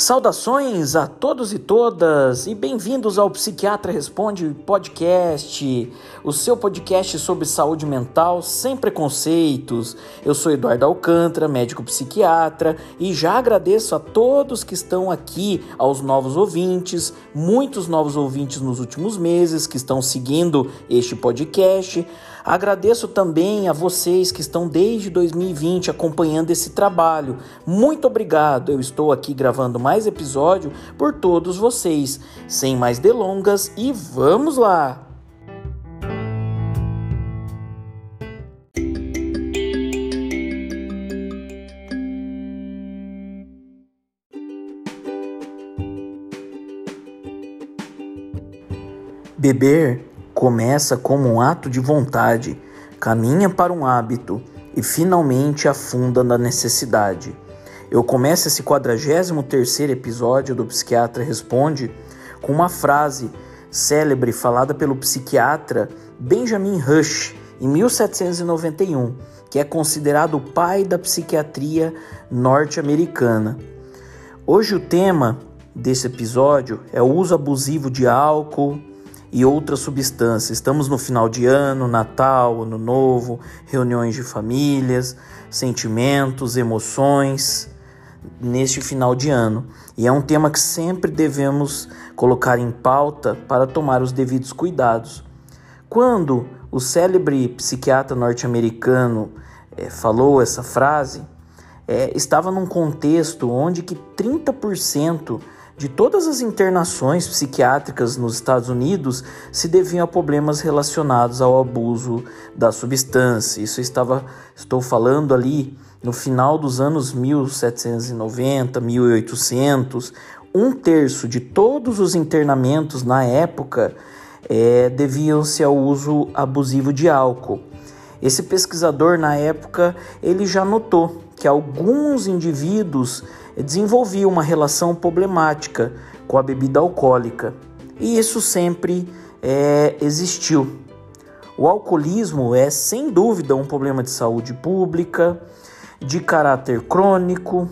Saudações a todos e todas e bem-vindos ao Psiquiatra Responde Podcast, o seu podcast sobre saúde mental sem preconceitos. Eu sou Eduardo Alcântara, médico psiquiatra, e já agradeço a todos que estão aqui, aos novos ouvintes, muitos novos ouvintes nos últimos meses que estão seguindo este podcast. Agradeço também a vocês que estão desde 2020 acompanhando esse trabalho. Muito obrigado. Eu estou aqui gravando mais episódio por todos vocês. Sem mais delongas e vamos lá. Beber começa como um ato de vontade, caminha para um hábito e finalmente afunda na necessidade. Eu começo esse 43º episódio do Psiquiatra Responde com uma frase célebre falada pelo psiquiatra Benjamin Rush em 1791, que é considerado o pai da psiquiatria norte-americana. Hoje o tema desse episódio é o uso abusivo de álcool, e outras substâncias. Estamos no final de ano, Natal, Ano Novo, reuniões de famílias, sentimentos, emoções neste final de ano. E é um tema que sempre devemos colocar em pauta para tomar os devidos cuidados. Quando o célebre psiquiatra norte-americano é, falou essa frase, é, estava num contexto onde que 30% de todas as internações psiquiátricas nos Estados Unidos se deviam a problemas relacionados ao abuso da substância. Isso estava, estou falando ali no final dos anos 1790, 1800. Um terço de todos os internamentos na época é, deviam-se ao uso abusivo de álcool. Esse pesquisador na época ele já notou que alguns indivíduos desenvolviam uma relação problemática com a bebida alcoólica e isso sempre é, existiu. O alcoolismo é sem dúvida um problema de saúde pública, de caráter crônico,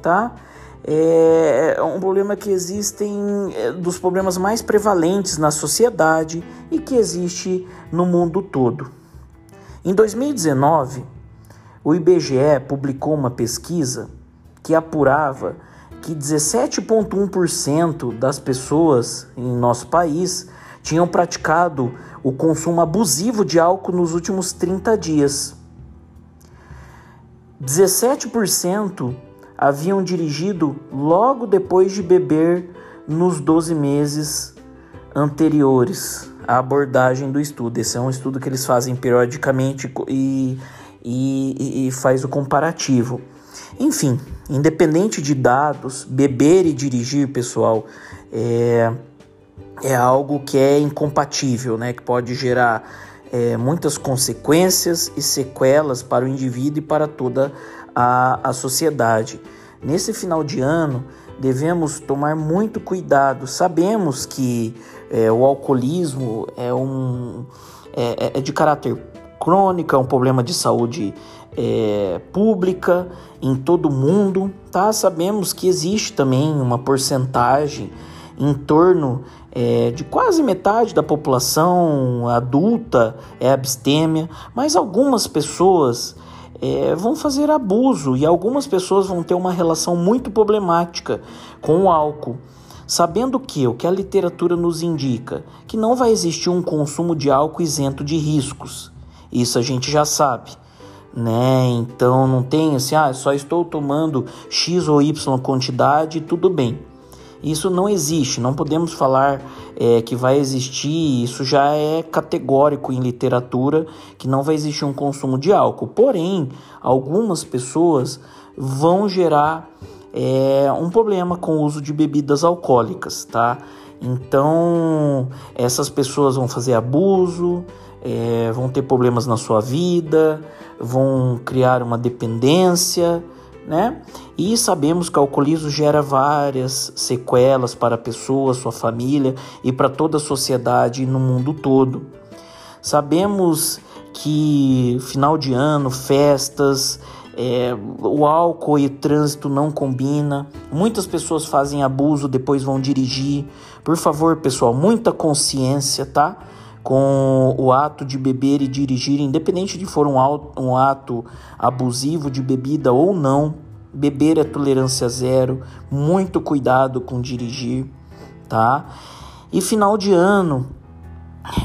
tá? É, é um problema que existem é, dos problemas mais prevalentes na sociedade e que existe no mundo todo. Em 2019, o IBGE publicou uma pesquisa que apurava que 17,1% das pessoas em nosso país tinham praticado o consumo abusivo de álcool nos últimos 30 dias. 17% haviam dirigido logo depois de beber nos 12 meses anteriores à abordagem do estudo. Esse é um estudo que eles fazem periodicamente e e, e faz o comparativo. Enfim, independente de dados, beber e dirigir, pessoal, é, é algo que é incompatível, né? Que pode gerar é, muitas consequências e sequelas para o indivíduo e para toda a, a sociedade. Nesse final de ano, devemos tomar muito cuidado. Sabemos que é, o alcoolismo é, um, é, é, é de caráter crônica, um problema de saúde é, pública em todo o mundo, tá? Sabemos que existe também uma porcentagem em torno é, de quase metade da população adulta é abstêmia, mas algumas pessoas é, vão fazer abuso e algumas pessoas vão ter uma relação muito problemática com o álcool. Sabendo que o que a literatura nos indica, que não vai existir um consumo de álcool isento de riscos. Isso a gente já sabe, né? Então não tem assim, ah, só estou tomando X ou Y quantidade, tudo bem. Isso não existe, não podemos falar é, que vai existir, isso já é categórico em literatura, que não vai existir um consumo de álcool. Porém, algumas pessoas vão gerar é, um problema com o uso de bebidas alcoólicas, tá? Então, essas pessoas vão fazer abuso, é, vão ter problemas na sua vida, vão criar uma dependência, né? E sabemos que o alcoolismo gera várias sequelas para a pessoa, sua família e para toda a sociedade no mundo todo. Sabemos que final de ano, festas, É, o álcool e trânsito não combina. Muitas pessoas fazem abuso, depois vão dirigir. Por favor, pessoal, muita consciência, tá? Com o ato de beber e dirigir, independente de for um, ato abusivo de bebida ou não. Beber é tolerância zero. Muito cuidado com dirigir, tá? E final de ano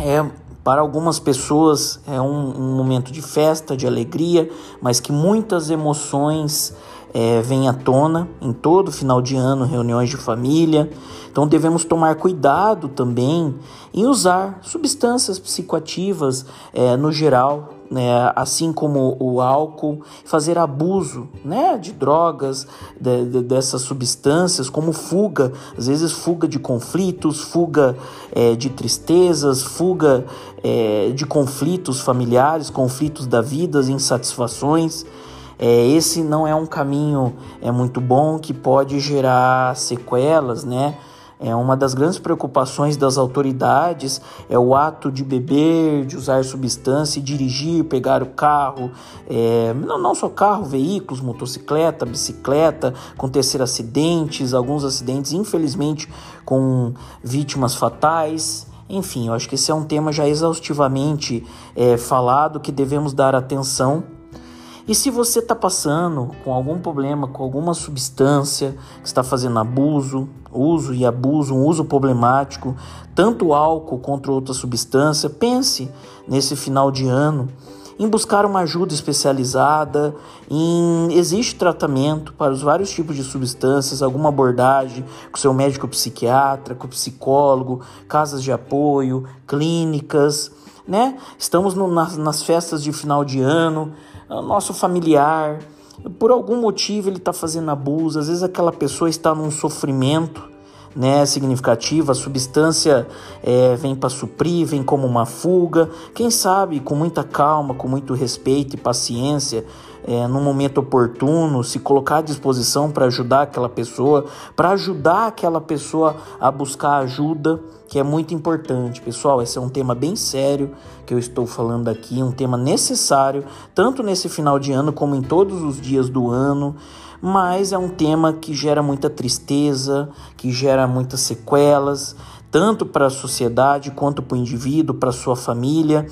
é para algumas pessoas é um, um, momento de festa, de alegria, mas que muitas emoções é, vêm à tona em todo final de ano, reuniões de família. Então devemos tomar cuidado também em usar substâncias psicoativas é, no geral, né, assim como o álcool, fazer abuso né, de drogas, de, de, dessas substâncias, como fuga, às vezes fuga de conflitos, fuga é, de tristezas, fuga é, de conflitos familiares, conflitos da vida, insatisfações. É, esse não é um caminho é muito bom que pode gerar sequelas, né? É uma das grandes preocupações das autoridades é o ato de beber, de usar substância, dirigir, pegar o carro, é, não, não só carro, veículos, motocicleta, bicicleta, acontecer acidentes, alguns acidentes, infelizmente, com vítimas fatais. Enfim, eu acho que esse é um tema já exaustivamente é, falado que devemos dar atenção e se você está passando com algum problema, com alguma substância que está fazendo abuso, uso e abuso, um uso problemático, tanto álcool quanto outra substância, pense nesse final de ano em buscar uma ajuda especializada, em existe tratamento para os vários tipos de substâncias, alguma abordagem com seu médico psiquiatra, com psicólogo, casas de apoio, clínicas, né? Estamos no, nas, nas festas de final de ano, nosso familiar, por algum motivo ele está fazendo abuso, às vezes aquela pessoa está num sofrimento né, significativo, a substância é, vem para suprir, vem como uma fuga. Quem sabe, com muita calma, com muito respeito e paciência, é, no momento oportuno, se colocar à disposição para ajudar aquela pessoa, para ajudar aquela pessoa a buscar ajuda, que é muito importante. Pessoal, esse é um tema bem sério que eu estou falando aqui, um tema necessário, tanto nesse final de ano como em todos os dias do ano mas é um tema que gera muita tristeza, que gera muitas sequelas, tanto para a sociedade quanto para o indivíduo, para a sua família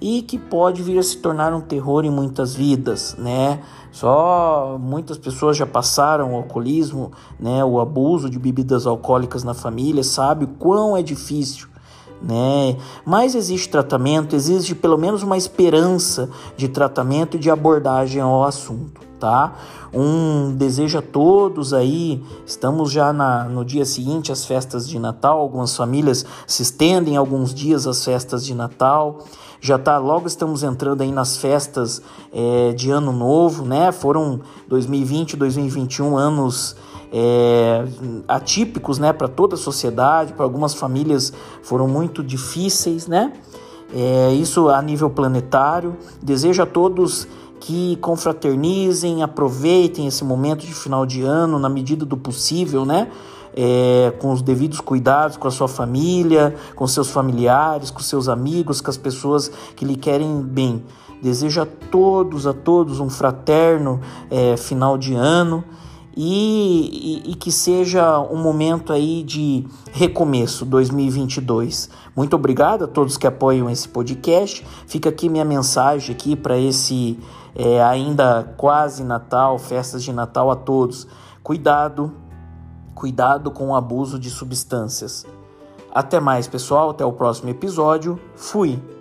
e que pode vir a se tornar um terror em muitas vidas, né? Só muitas pessoas já passaram o alcoolismo, né, o abuso de bebidas alcoólicas na família, sabe o quão é difícil, né? Mas existe tratamento, existe pelo menos uma esperança de tratamento e de abordagem ao assunto, tá? Um desejo a todos aí. Estamos já na, no dia seguinte às festas de Natal. Algumas famílias se estendem alguns dias às festas de Natal já tá, logo estamos entrando aí nas festas é, de ano novo, né? Foram 2020 e 2021 anos é, atípicos, né, para toda a sociedade, para algumas famílias foram muito difíceis, né? É, isso a nível planetário. Desejo a todos que confraternizem, aproveitem esse momento de final de ano na medida do possível, né? É, com os devidos cuidados com a sua família, com seus familiares, com seus amigos, com as pessoas que lhe querem bem. Desejo a todos, a todos um fraterno é, final de ano e, e, e, que seja um momento aí de recomeço 2022. Muito obrigado a todos que apoiam esse podcast. Fica aqui minha mensagem aqui para esse é, ainda quase Natal, festas de Natal a todos. Cuidado, Cuidado com o abuso de substâncias. Até mais, pessoal. Até o próximo episódio. Fui!